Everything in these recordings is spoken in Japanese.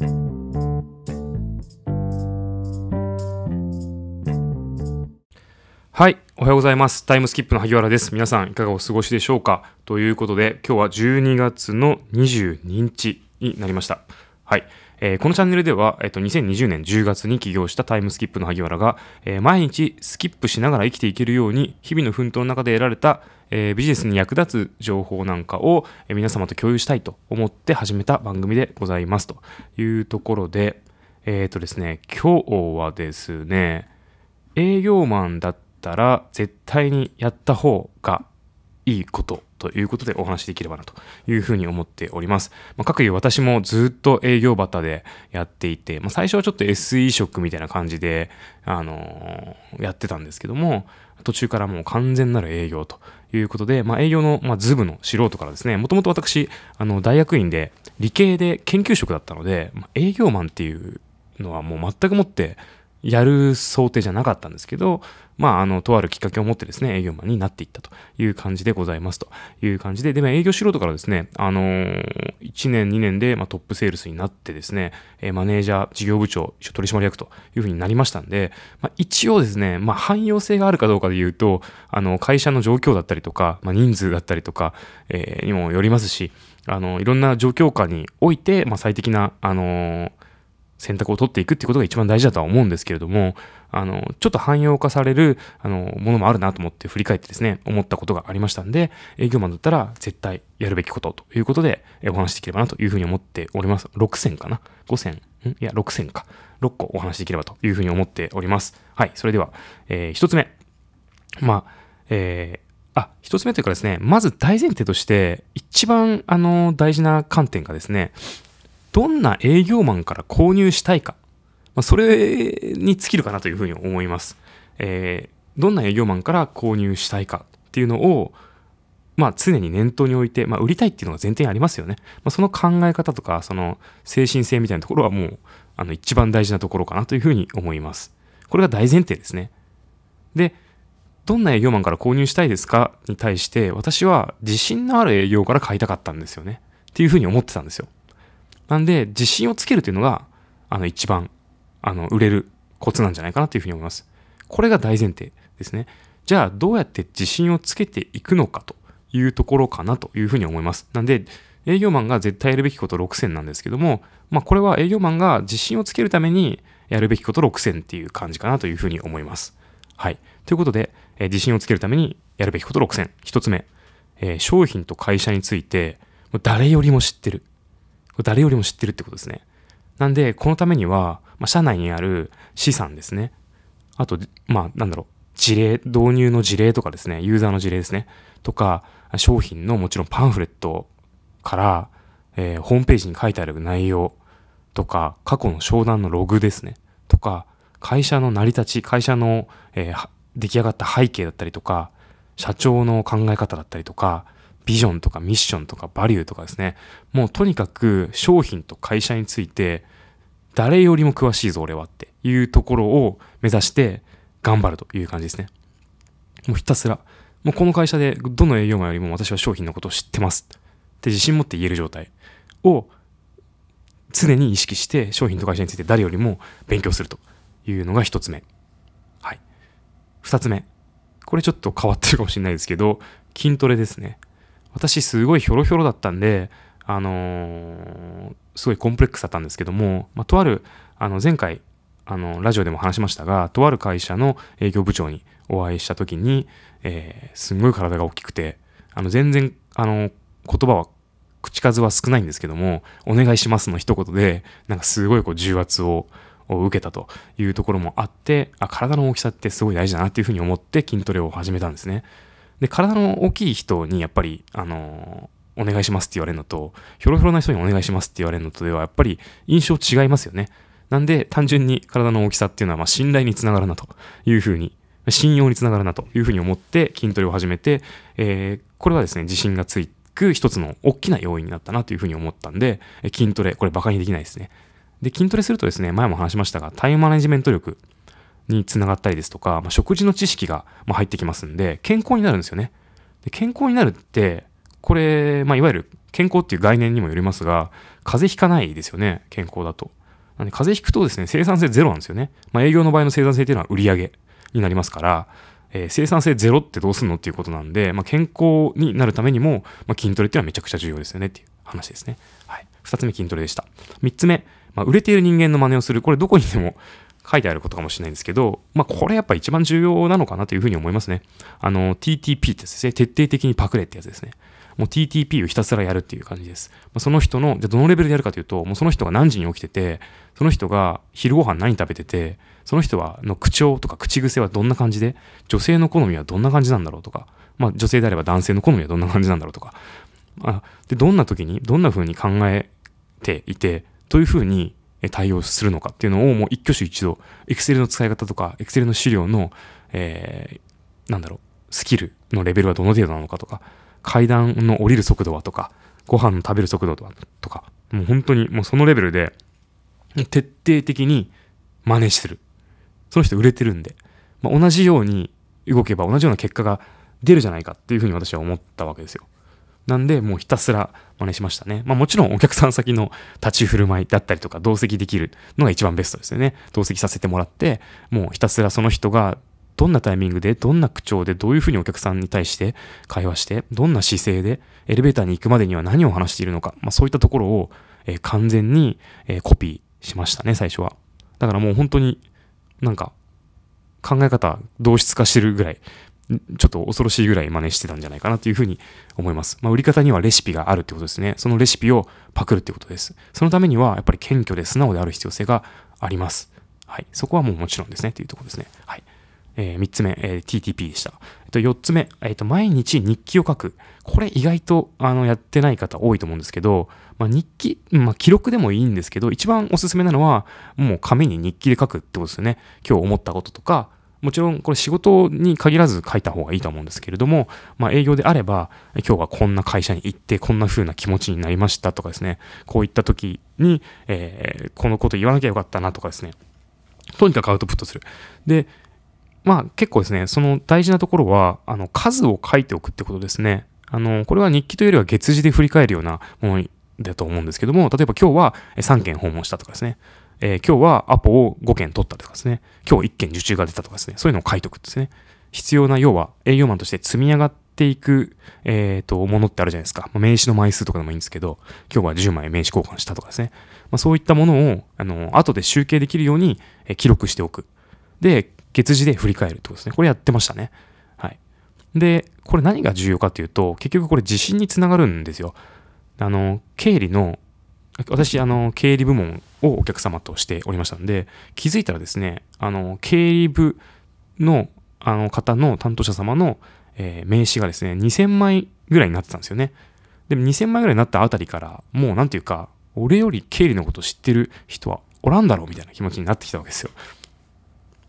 はい。おはようございます。タイムスキップの萩原です。皆さんいかがお過ごしでしょうか？ということで、今日は12月の22日になりました。はい。えーこのチャンネルでは、えっと、2020年10月に起業したタイムスキップの萩原が、えー毎日スキップしながら生きていけるように、日々の奮闘の中で得られた、えビジネスに役立つ情報なんかを、え皆様と共有したいと思って始めた番組でございますというところで、えっ、とですね、今日はですね、営業マンだったら絶対にやった方がいいことということでお話できればなというふうに思っております。まあ、各有私もずっと営業バタでやっていて、まあ、最初はちょっと SE 職みたいな感じで、あのーやってたんですけども、途中からもう完全なる営業ということで、まあ、営業の、まあ、ズブの素人からですね、もともと私、あの、大学院で理系で研究職だったので、まあ、営業マンっていうのはもう全くもってやる想定じゃなかったんですけど、まあ、あの、とあるきっかけを持ってですね、営業マンになっていったという感じでございますという感じで、でも営業素人からですね、あのー、1年、2年で、まあ、トップセールスになってですね、えマネージャー、事業部長、取締役というふうになりましたんで、まあ、一応ですね、まあ、汎用性があるかどうかで言うと、あの、会社の状況だったりとか、まあ、人数だったりとか、えーにもよりますし、あの、いろんな状況下において、まあ、最適な、あのー選択を取っていくっていうことが一番大事だとは思うんですけれども、あの、ちょっと汎用化される、あの、ものもあるなと思って振り返ってですね、思ったことがありましたんで、営業マンだったら絶対やるべきことということで、お話しできればなというふうに思っております。6選かな ?5 選ん？いや、6選か。6個お話しできればというふうに思っております。はい、それでは、えー、1つ目。まあ、えー、あ、一つ目というかですね、まず大前提として、一番、あの、大事な観点がですね、どんな営業マンから購入したいか、まあ、それに尽きるかなというふうに思います。えーどんな営業マンから購入したいかっていうのを、まあ、常に念頭に置いて、まあ、売りたいっていうのが前提にありますよね。まあ、その考え方とか、その精神性みたいなところはもう、あの、一番大事なところかなというふうに思います。これが大前提ですね。で、どんな営業マンから購入したいですかに対して、私は自信のある営業から買いたかったんですよね。っていうふうに思ってたんですよ。なんで、自信をつけるというのが、あの、一番、あの、売れるコツなんじゃないかなというふうに思います。これが大前提ですね。じゃあ、どうやって自信をつけていくのかというところかなというふうに思います。なんで、営業マンが絶対やるべきこと6選なんですけども、まあ、これは営業マンが自信をつけるためにやるべきこと6選っていう感じかなというふうに思います。はい。ということで、えー自信をつけるためにやるべきこと6選。1つ目、えー商品と会社について、誰よりも知ってる。誰よりも知ってるってことですね。なんで、このためには、まあ、社内にある資産ですね。あと、まあ、なんだろう、事例、導入の事例とかですね、ユーザーの事例ですね。とか、商品のもちろんパンフレットから、えーホームページに書いてある内容とか、過去の商談のログですね。とか、会社の成り立ち、会社の、えー出来上がった背景だったりとか、社長の考え方だったりとか、ビジョンとかミッションとかバリューとかですね。もうとにかく商品と会社について、誰よりも詳しいぞ俺はっていうところを目指して頑張るという感じですね。もうひたすら、もうこの会社でどの営業マンよりも私は商品のことを知ってますって自信持って言える状態を常に意識して商品と会社について誰よりも勉強するというのが一つ目。はい。二つ目。これちょっと変わってるかもしれないですけど、筋トレですね。私すごいひょろひょろだったんで、あのーすごいコンプレックスだったんですけども、まあ、とある、あの、前回、あの、ラジオでも話しましたが、とある会社の営業部長にお会いした時に、えーすんごい体が大きくて、あの、全然、あの、言葉は、口数は少ないんですけども、お願いしますの一言で、なんかすごいこう重圧を、受けたというところもあって、あ、体の大きさってすごい大事だなっていうふうに思って筋トレを始めたんですね。で、体の大きい人にやっぱり、あのお願いしますって言われるのと、ひょろひょろな人にお願いしますって言われるのとでは、やっぱり印象違いますよね。なんで、単純に体の大きさっていうのは、ま、信頼につながるなというふうに、信用につながるなというふうに思って筋トレを始めて、えーこれはですね、自信がつく一つの大きな要因になったなというふうに思ったんで、え筋トレ、これバカにできないですね。で、筋トレするとですね、前も話しましたが、タイムマネジメント力につながったりですとか、まあ、食事の知識が入ってきますんで、健康になるんですよね。で健康になるって、これ、まあ、いわゆる健康っていう概念にもよりますが、風邪ひかないですよね、健康だと。なんで風邪ひくとですね、生産性ゼロなんですよね。まあ、営業の場合の生産性っていうのは売り上げになりますから、えー、生産性ゼロってどうすんのっていうことなんで、まあ、健康になるためにも、まあ、筋トレっていうのはめちゃくちゃ重要ですよねっていう話ですね。はい。二つ目筋トレでした。三つ目、まあ、売れている人間の真似をする。これどこにでも書いてあることかもしれないんですけど、まあ、これやっぱ一番重要なのかなというふうに思いますね。あの、TTP ってですね。徹底的にパクれってやつですね。もう TTP をひたすらやるっていう感じです。まあ、その人の、じゃどのレベルでやるかというと、もうその人が何時に起きてて、その人が昼ご飯何食べてて、その人はの口調とか口癖はどんな感じで、女性の好みはどんな感じなんだろうとか、まあ女性であれば男性の好みはどんな感じなんだろうとか、あでどんな時に、どんな風に考えていて、どういう風に対応するのかっていうのをもう一挙手一動、Excel の使い方とか、Excel の資料の、えー、なんだろう、スキルのレベルはどの程度なのかとか、階段の降りる速度はとか、ご飯の食べる速度はとか、もう本当にもうそのレベルで、徹底的に真似する。その人売れてるんで、まあ、同じように動けば同じような結果が出るじゃないかっていうふうに私は思ったわけですよ。なんで、もうひたすら真似しましたね。まあもちろんお客さん先の立ち振る舞いだったりとか同席できるのが一番ベストですよね。同席させてもらって、もうひたすらその人がどんなタイミングで、どんな口調で、どういうふうにお客さんに対して会話して、どんな姿勢で、エレベーターに行くまでには何を話しているのか、まあそういったところを、えー、完全に、えー、コピーしましたね、最初は。だからもう本当になんか考え方同質化してるぐらい、ちょっと恐ろしいぐらい真似してたんじゃないかなというふうに思います。まあ、売り方にはレシピがあるってことですね。そのレシピをパクるってことです。そのためには、やっぱり謙虚で素直である必要性があります。はい。そこはもうもちろんですね。っていうところですね。はい。えー、3つ目、えー、TTP でした。えっと、4つ目、えっと、毎日日記を書く。これ意外と、あの、やってない方多いと思うんですけど、まあ、日記、まあ、記録でもいいんですけど、一番おすすめなのは、もう紙に日記で書くってことですよね。今日思ったこととか、もちろんこれ仕事に限らず書いた方がいいと思うんですけれども、まあ営業であれば、今日はこんな会社に行ってこんな風な気持ちになりましたとかですね、こういった時に、えー、このこと言わなきゃよかったなとかですね、とにかくアウトプットする。で、まあ結構ですね、その大事なところは、あの、数を書いておくってことですね。あの、これは日記というよりは月次で振り返るようなものだと思うんですけども、例えば今日は3件訪問したとかですね。えー、今日はアポを5件取ったとかですね。今日1件受注が出たとかですね。そういうのを書いておくんですね。必要な、要は営業マンとして積み上がっていく、えっ、ー、と、ものってあるじゃないですか。名刺の枚数とかでもいいんですけど、今日は10枚名刺交換したとかですね。まあ、そういったものを、あの、後で集計できるように、え記録しておく。で、月次で振り返るってことですね。これやってましたね。はい。で、これ何が重要かっていうと、結局これ自信につながるんですよ。あの、経理の、私、あの、経理部門をお客様としておりましたんで、気づいたらですね、あの、経理部の、あの方の担当者様の、えー、名刺がですね、2000枚ぐらいになってたんですよね。でも2000枚ぐらいになったあたりから、もうなんていうか、俺より経理のこと知ってる人はおらんだろうみたいな気持ちになってきたわけですよ。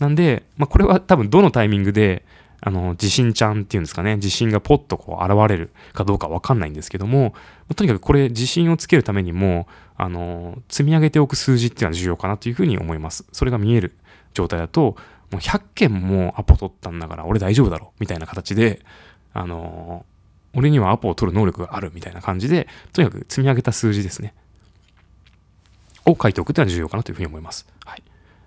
なんで、まあ、これは多分どのタイミングで、あの、地震ちゃんっていうんですかね、地震がポッとこう現れるかどうかわかんないんですけども、とにかくこれ地震をつけるためにも、あの、積み上げておく数字っていうのは重要かなというふうに思います。それが見える状態だと、もう100件もアポ取ったんだから俺大丈夫だろみたいな形で、あの、俺にはアポを取る能力があるみたいな感じで、とにかく積み上げた数字ですね。を書いておくっていうのは重要かなというふうに思います。はい。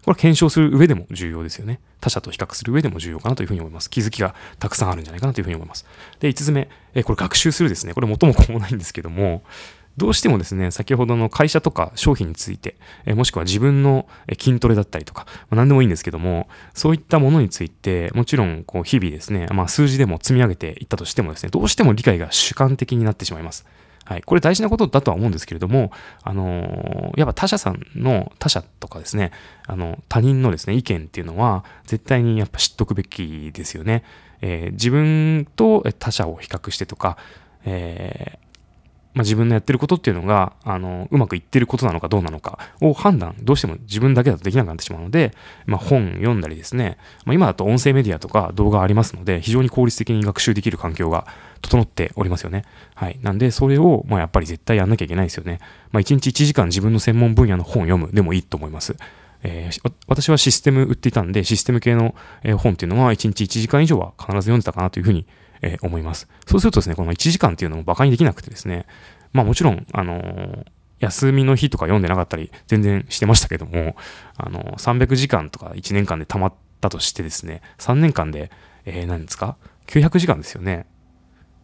これ検証する上でも重要ですよね。他者と比較する上でも重要かなというふうに思います。気づきがたくさんあるんじゃないかなというふうに思います。で、5つ目、えこれ学習するですね。これ元も子もないんですけども、どうしてもですね、先ほどの会社とか商品について、えもしくは自分の筋トレだったりとか、ま、何でもいいんですけども、そういったものについて、もちろんこう日々ですね、まあ、数字でも積み上げていったとしてもですね、どうしても理解が主観的になってしまいます。はい。これ大事なことだとは思うんですけれども、あのー、やっぱ他者さんの、他者とかですね、あの、他人のですね、意見っていうのは、絶対にやっぱ知っとくべきですよね。えー、自分と他者を比較してとか、えー、まあ、自分のやってることっていうのが、あの、うまくいってることなのかどうなのかを判断、どうしても自分だけだとできなくなってしまうので、まあ、本読んだりですね、まあ、今だと音声メディアとか動画ありますので、非常に効率的に学習できる環境が整っておりますよね。はい。なんで、それを、まあ、やっぱり絶対やんなきゃいけないですよね。まあ、1日1時間自分の専門分野の本を読むでもいいと思います。えー、私はシステム売っていたんで、システム系の本っていうのは1日1時間以上は必ず読んでたかなというふうにえー、思います。そうするとですね、この1時間っていうのも馬鹿にできなくてですね、まあもちろん、あのー休みの日とか読んでなかったり全然してましたけども、あの、300時間とか1年間で溜まったとしてですね、3年間で、えー、何ですか ?900 時間ですよね。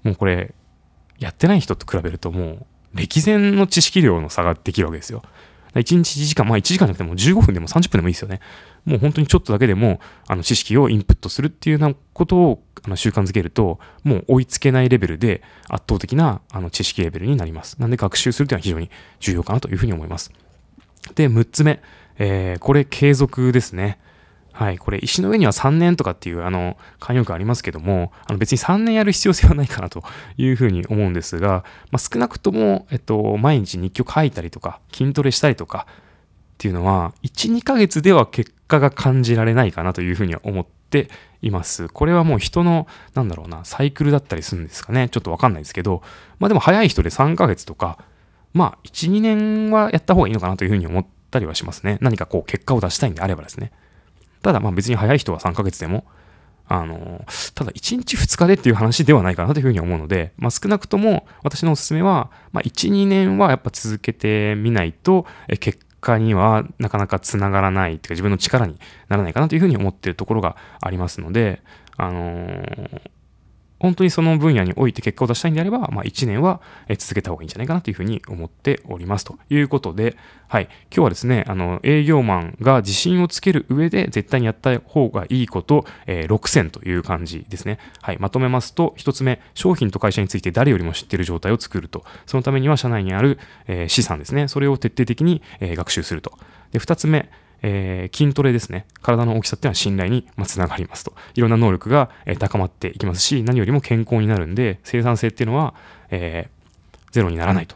もうこれ、やってない人と比べるともう、歴然の知識量の差ができるわけですよ。1日1時間、まあ1時間じゃなくても15分でも30分でもいいですよね。もう本当にちょっとだけでも、あの知識をインプットするっていうようなことをあの習慣づけると、もう追いつけないレベルで圧倒的なあの知識レベルになります。なんで学習するというのは非常に重要かなというふうに思います。で、6つ目、えー、これ継続ですね。はい、これ石の上には3年とかっていうあの慣用句ありますけども、あの別に3年やる必要性はないかなというふうに思うんですが、まあ、少なくとも、えっと、毎日日記を書いたりとか、筋トレしたりとかっていうのは、1、2ヶ月では結果が感じられないかなというふうには思っています。これはもう人の、なんだろうな、サイクルだったりするんですかね。ちょっとわかんないですけど、まあでも早い人で3ヶ月とか、まあ1、2年はやった方がいいのかなというふうに思ったりはしますね。何かこう結果を出したいんであればですね。ただまあ別に早い人は3ヶ月でも、あの、ただ1日2日でっていう話ではないかなというふうに思うので、まあ少なくとも私のおすすめは、まあ1、2年はやっぱ続けてみないと、結果にはなかなかつながらないというか自分の力にならないかなというふうに思っているところがありますので、あのー、本当にその分野において結果を出したいんであれば、まあ、1年は続けた方がいいんじゃないかなというふうに思っておりますということで、はい、今日はですね、あの営業マンが自信をつける上で絶対にやった方がいいこと、えー、6選という感じですね。はい、まとめますと、1つ目、商品と会社について誰よりも知っている状態を作ると。そのためには社内にある、えー、資産ですね、それを徹底的に、えー、学習すると。で2つ目、えー、筋トレですね。体の大きさっていうのは信頼につながりますと。いろんな能力が、高まっていきますし、何よりも健康になるんで、生産性っていうのは、えー、ゼロにならないと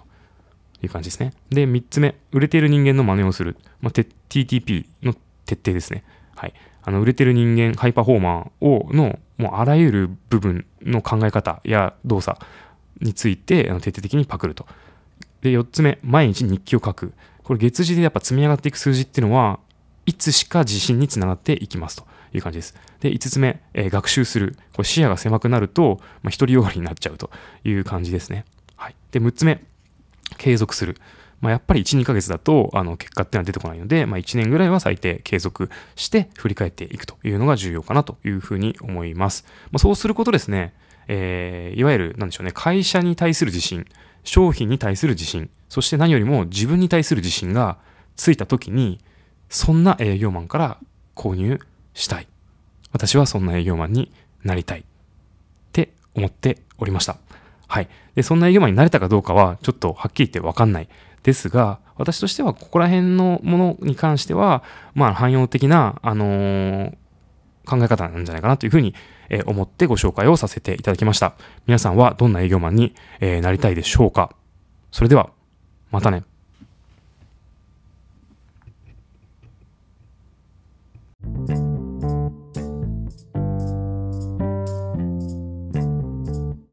いう感じですね。で、3つ目、売れている人間の真似をする。まあ、TTP の徹底ですね。はい。あの、売れてる人間、ハイパフォーマーを、の、もうあらゆる部分の考え方や動作について、あの徹底的にパクると。で、4つ目、毎日日記を書く。これ月次でやっぱ積み上がっていく数字っていうのは、いつしか自信につながっていきますという感じです。で、5つ目、えー、学習する。これ視野が狭くなると、まあ、独りよがりになっちゃうという感じですね。はい。で、6つ目、継続する。まあ、やっぱり1、2ヶ月だとあの結果っていうのは出てこないので、まあ、1年ぐらいは最低継続して振り返っていくというのが重要かなというふうに思います。まあ、そうすることですね、えー、いわゆる、なんでしょうね、会社に対する自信、商品に対する自信、そして何よりも自分に対する自信がついた時に、そんな営業マンから購入したい。私はそんな営業マンになりたい。って思っておりました。はい。で、そんな営業マンになれたかどうかは、ちょっとはっきり言ってわかんない。ですが、私としては、ここら辺のものに関しては、まあ、汎用的な、あのー、考え方なんじゃないかなというふうに、え思ってご紹介をさせていただきました。皆さんはどんな営業マンに、えなりたいでしょうか？それでは、またね。